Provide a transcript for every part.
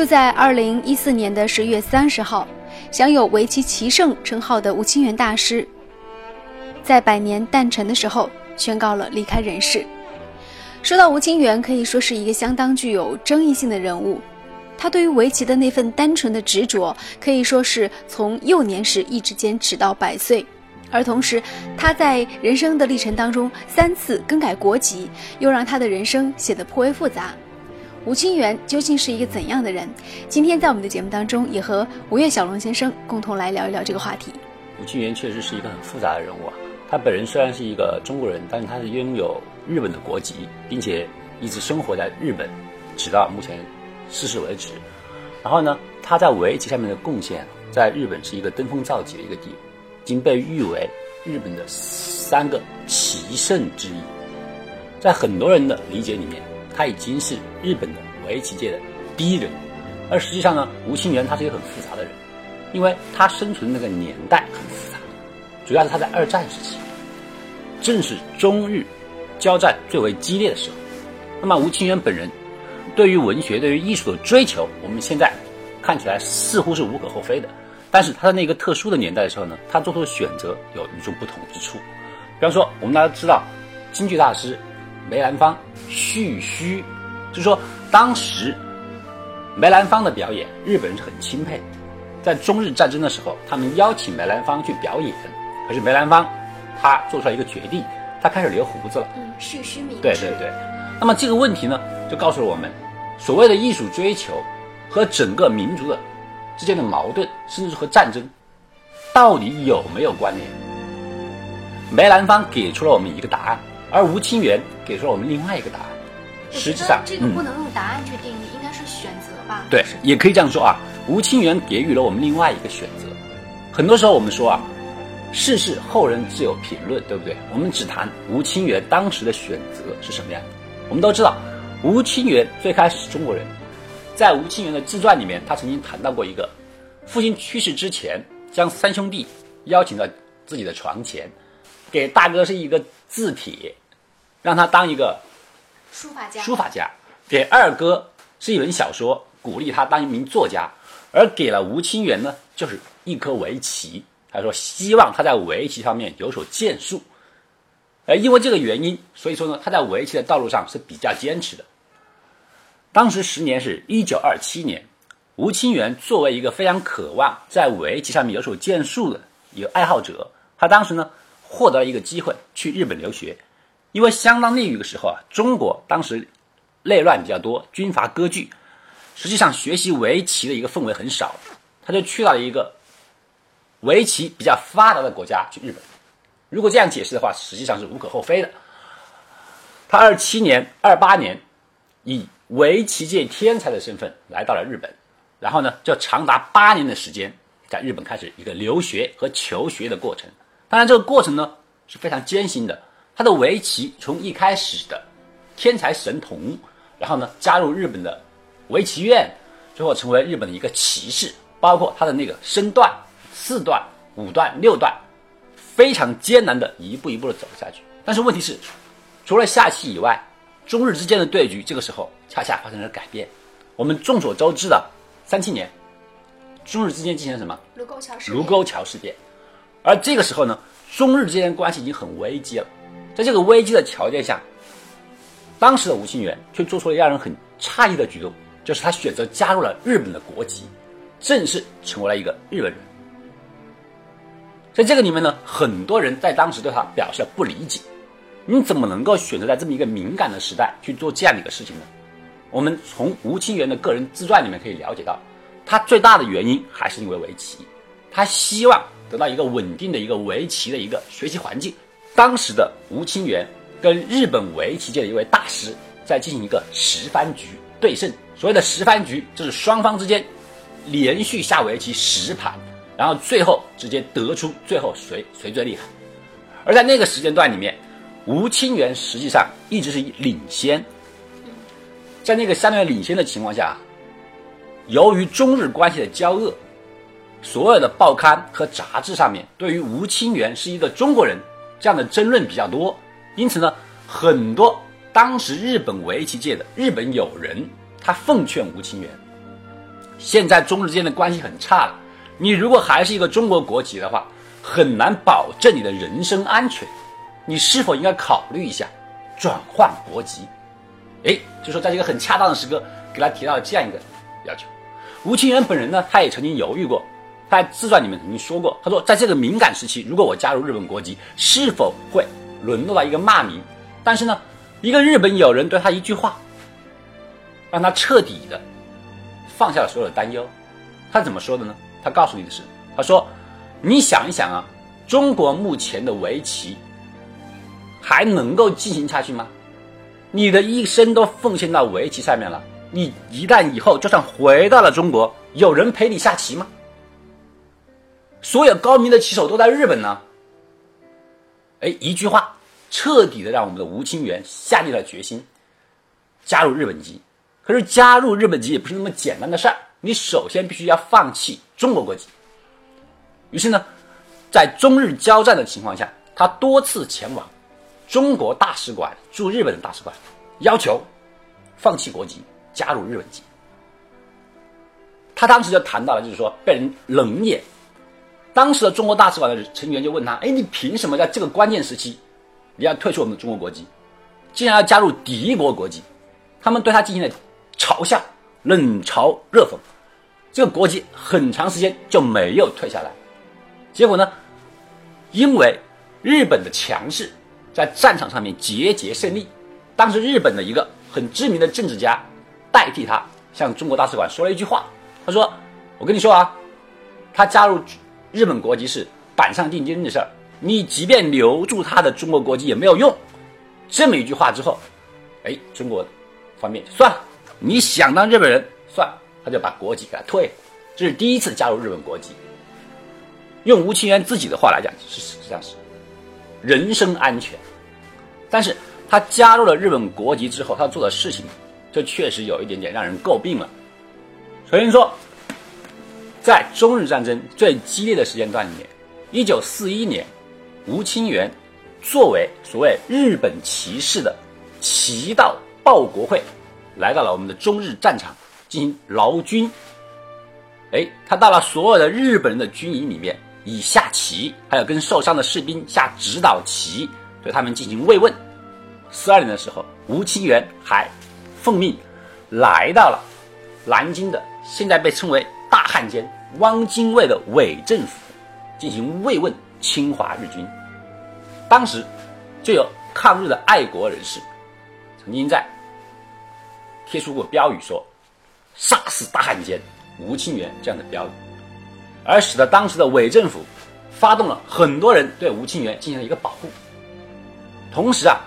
就在二零一四年的十月三十号，享有围棋棋圣称号的吴清源大师，在百年诞辰的时候宣告了离开人世。说到吴清源，可以说是一个相当具有争议性的人物。他对于围棋的那份单纯的执着，可以说是从幼年时一直坚持到百岁。而同时，他在人生的历程当中三次更改国籍，又让他的人生显得颇为复杂。吴清源究竟是一个怎样的人？今天在我们的节目当中，也和吴越小龙先生共同来聊一聊这个话题。吴清源确实是一个很复杂的人物啊。他本人虽然是一个中国人，但是他是拥有日本的国籍，并且一直生活在日本，直到目前。逝世为止，然后呢，他在围棋上面的贡献，在日本是一个登峰造极的一个地，已经被誉为日本的三个棋圣之一。在很多人的理解里面，他已经是日本的围棋界的第一人。而实际上呢，吴清源他是一个很复杂的人，因为他生存那个年代很复杂，主要是他在二战时期，正是中日交战最为激烈的时候。那么吴清源本人。对于文学、对于艺术的追求，我们现在看起来似乎是无可厚非的。但是他在那个特殊的年代的时候呢，他做出的选择有与众不同之处。比方说，我们大家知道京剧大师梅兰芳蓄须，就是说当时梅兰芳的表演，日本人是很钦佩。在中日战争的时候，他们邀请梅兰芳去表演，可是梅兰芳他做出来一个决定，他开始留胡子了。嗯，蓄须明志。对对对。那么这个问题呢，就告诉了我们，所谓的艺术追求和整个民族的之间的矛盾，甚至和战争，到底有没有关联？梅兰芳给出了我们一个答案，而吴清源给出了我们另外一个答案。实际上，这个不能用答案去定义，应该是选择吧？对，也可以这样说啊。吴清源给予了我们另外一个选择。很多时候我们说啊，世事后人自有评论，对不对？我们只谈吴清源当时的选择是什么样的。我们都知道，吴清源最开始是中国人，在吴清源的自传里面，他曾经谈到过一个，父亲去世之前，将三兄弟邀请到自己的床前，给大哥是一个字帖，让他当一个书法家，书法家；给二哥是一本小说，鼓励他当一名作家；而给了吴清源呢，就是一颗围棋，他说希望他在围棋上面有所建树。而因为这个原因，所以说呢，他在围棋的道路上是比较坚持的。当时十年是一九二七年，吴清源作为一个非常渴望在围棋上面有所建树的一个爱好者，他当时呢获得了一个机会去日本留学。因为相当那个时候啊，中国当时内乱比较多，军阀割据，实际上学习围棋的一个氛围很少，他就去到了一个围棋比较发达的国家去日本。如果这样解释的话，实际上是无可厚非的。他二七年、二八年以围棋界天才的身份来到了日本，然后呢，就长达八年的时间在日本开始一个留学和求学的过程。当然，这个过程呢是非常艰辛的。他的围棋从一开始的天才神童，然后呢加入日本的围棋院，最后成为日本的一个棋士，包括他的那个身段、四段、五段、六段。非常艰难的一步一步的走下去，但是问题是，除了下棋以外，中日之间的对局这个时候恰恰发生了改变。我们众所周知的三七年，中日之间进行了什么？卢沟桥事卢沟桥事变。而这个时候呢，中日之间关系已经很危机了。在这个危机的条件下，当时的吴清源却做出了让人很诧异的举动，就是他选择加入了日本的国籍，正式成为了一个日本人。在这个里面呢，很多人在当时对他表示了不理解，你怎么能够选择在这么一个敏感的时代去做这样的一个事情呢？我们从吴清源的个人自传里面可以了解到，他最大的原因还是因为围棋，他希望得到一个稳定的一个围棋的一个学习环境。当时的吴清源跟日本围棋界的一位大师在进行一个十番局对胜，所谓的十番局就是双方之间连续下围棋十盘。然后最后直接得出最后谁谁最厉害，而在那个时间段里面，吴清源实际上一直是领先。在那个相对领先的情况下，由于中日关系的交恶，所有的报刊和杂志上面对于吴清源是一个中国人这样的争论比较多，因此呢，很多当时日本围棋界的日本友人他奉劝吴清源，现在中日之间的关系很差了，你如果还是一个中国国籍的话，很难保证你的人身安全。你是否应该考虑一下转换国籍？哎，就说在这个很恰当的时刻，给他提到了这样一个要求。吴清源本人呢，他也曾经犹豫过，在自传里面曾经说过，他说在这个敏感时期，如果我加入日本国籍，是否会沦落到一个骂名？但是呢，一个日本友人对他一句话，让他彻底的。放下了所有的担忧，他怎么说的呢？他告诉你的是，他说：“你想一想啊，中国目前的围棋还能够进行下去吗？你的一生都奉献到围棋上面了，你一旦以后就算回到了中国，有人陪你下棋吗？所有高明的棋手都在日本呢。”哎，一句话，彻底的让我们的吴清源下定了决心，加入日本籍。可是加入日本籍也不是那么简单的事儿，你首先必须要放弃中国国籍。于是呢，在中日交战的情况下，他多次前往中国大使馆驻日本的大使馆，要求放弃国籍，加入日本籍。他当时就谈到了，就是说被人冷眼。当时的中国大使馆的成员就问他：“哎，你凭什么在这个关键时期，你要退出我们的中国国籍，竟然要加入敌国国籍？”他们对他进行了。嘲笑、冷嘲热讽，这个国籍很长时间就没有退下来。结果呢，因为日本的强势，在战场上面节节胜利。当时日本的一个很知名的政治家代替他向中国大使馆说了一句话，他说：“我跟你说啊，他加入日本国籍是板上钉钉的事儿，你即便留住他的中国国籍也没有用。”这么一句话之后，哎，中国方面算了。你想当日本人，算他就把国籍给他退了。这是第一次加入日本国籍。用吴清源自己的话来讲，是实际上是人身安全。但是他加入了日本国籍之后，他做的事情，就确实有一点点让人诟病了。首先说，在中日战争最激烈的时间段里面，一九四一年，吴清源作为所谓日本骑士的骑到报国会。来到了我们的中日战场进行劳军，哎，他到了所有的日本人的军营里面，以下棋，还有跟受伤的士兵下指导棋，对他们进行慰问。四二年的时候，吴清源还奉命来到了南京的现在被称为大汉奸汪精卫的伪政府，进行慰问侵华日军。当时就有抗日的爱国人士曾经在。贴出过标语说“杀死大汉奸吴清源”这样的标语，而使得当时的伪政府发动了很多人对吴清源进行了一个保护。同时啊，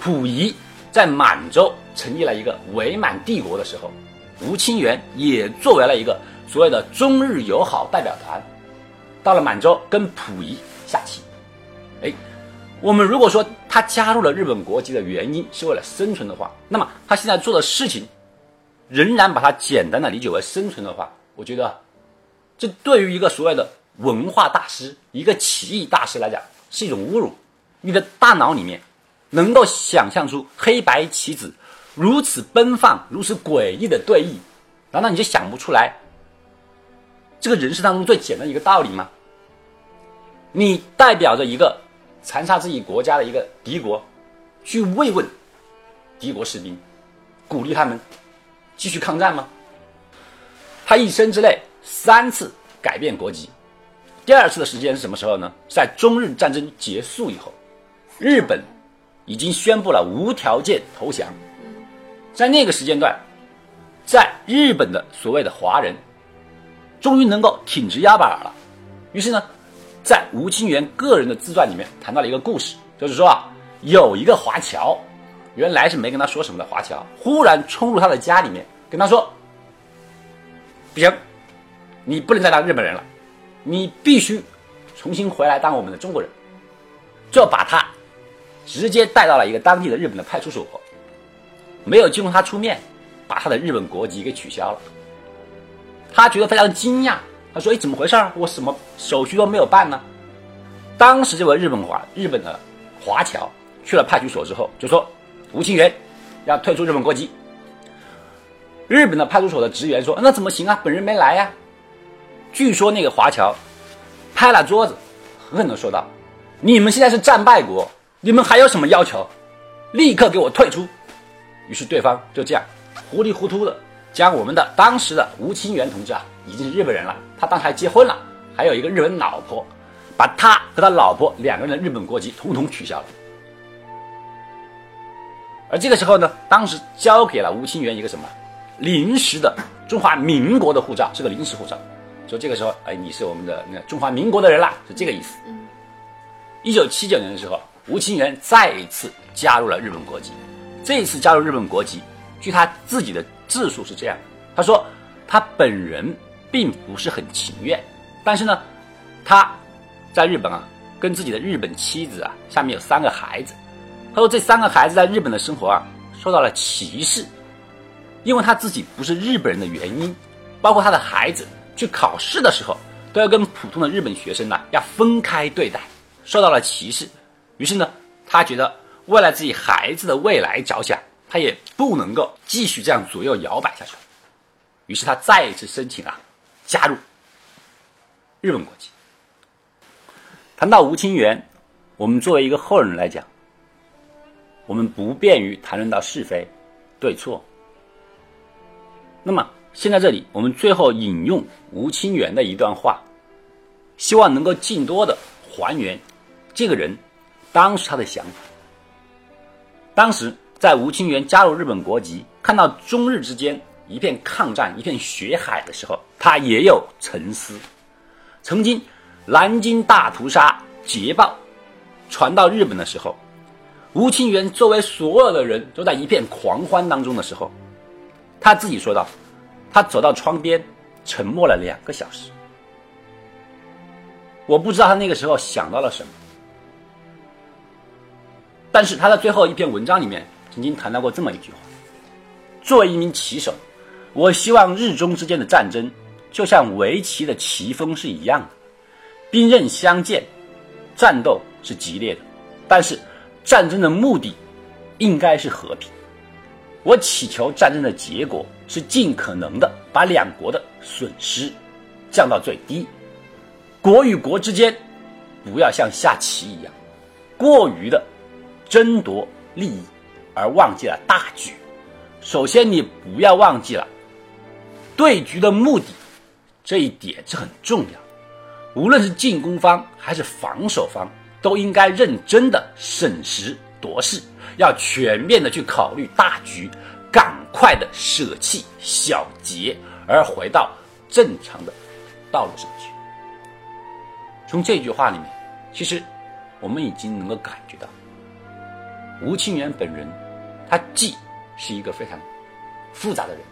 溥仪在满洲成立了一个伪满帝国的时候，吴清源也作为了一个所谓的中日友好代表团，到了满洲跟溥仪下棋。哎。我们如果说他加入了日本国籍的原因是为了生存的话，那么他现在做的事情，仍然把它简单的理解为生存的话，我觉得，这对于一个所谓的文化大师、一个棋艺大师来讲是一种侮辱。你的大脑里面能够想象出黑白棋子如此奔放、如此诡异的对弈，难道你就想不出来这个人世当中最简单一个道理吗？你代表着一个。残杀自己国家的一个敌国，去慰问敌国士兵，鼓励他们继续抗战吗？他一生之内三次改变国籍，第二次的时间是什么时候呢？在中日战争结束以后，日本已经宣布了无条件投降，在那个时间段，在日本的所谓的华人，终于能够挺直腰板了，于是呢。在吴清源个人的自传里面谈到了一个故事，就是说啊，有一个华侨，原来是没跟他说什么的华侨，忽然冲入他的家里面，跟他说：“不行，你不能再当日本人了，你必须重新回来当我们的中国人。”就把他直接带到了一个当地的日本的派出所，没有经过他出面，把他的日本国籍给取消了。他觉得非常惊讶。他说：“哎，怎么回事儿？我什么手续都没有办呢？”当时这位日本华日本的华侨去了派出所之后，就说：“吴清源要退出日本国籍。”日本的派出所的职员说：“那怎么行啊？本人没来呀。”据说那个华侨拍了桌子，狠狠地说道：“你们现在是战败国，你们还有什么要求？立刻给我退出！”于是对方就这样糊里糊涂的将我们的当时的吴清源同志啊，已经是日本人了，他当时还结婚了，还有一个日本老婆，把他和他老婆两个人的日本国籍统统取消了。而这个时候呢，当时交给了吴清源一个什么临时的中华民国的护照，是个临时护照。说这个时候，哎，你是我们的那中华民国的人啦，是这个意思。一九七九年的时候，吴清源再一次加入了日本国籍。这一次加入日本国籍，据他自己的自述是这样：他说他本人并不是很情愿，但是呢，他在日本啊，跟自己的日本妻子啊，下面有三个孩子。他说：“这三个孩子在日本的生活啊，受到了歧视，因为他自己不是日本人的原因，包括他的孩子去考试的时候，都要跟普通的日本学生呢要分开对待，受到了歧视。于是呢，他觉得为了自己孩子的未来着想，他也不能够继续这样左右摇摆下去了。于是他再一次申请啊，加入日本国籍。谈到吴清源，我们作为一个后人来讲。”我们不便于谈论到是非、对错。那么，现在这里我们最后引用吴清源的一段话，希望能够尽多的还原这个人当时他的想法。当时在吴清源加入日本国籍，看到中日之间一片抗战、一片血海的时候，他也有沉思。曾经南京大屠杀捷报传到日本的时候。吴清源作为所有的人都在一片狂欢当中的时候，他自己说道：“他走到窗边，沉默了两个小时。我不知道他那个时候想到了什么，但是他在最后一篇文章里面曾经谈到过这么一句话：作为一名棋手，我希望日中之间的战争就像围棋的棋风是一样的，兵刃相见，战斗是激烈的，但是。”战争的目的应该是和平。我祈求战争的结果是尽可能的把两国的损失降到最低。国与国之间不要像下棋一样过于的争夺利益，而忘记了大局。首先，你不要忘记了对局的目的，这一点是很重要。无论是进攻方还是防守方。都应该认真的审时度势，要全面的去考虑大局，赶快的舍弃小节，而回到正常的道路上去。从这句话里面，其实我们已经能够感觉到，吴清源本人，他既是一个非常复杂的人，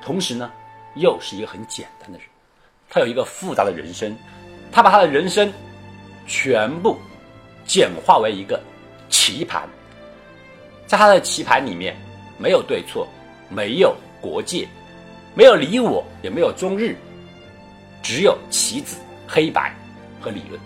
同时呢，又是一个很简单的人。他有一个复杂的人生，他把他的人生全部。简化为一个棋盘，在他的棋盘里面，没有对错，没有国界，没有你我，也没有中日，只有棋子、黑白和理论。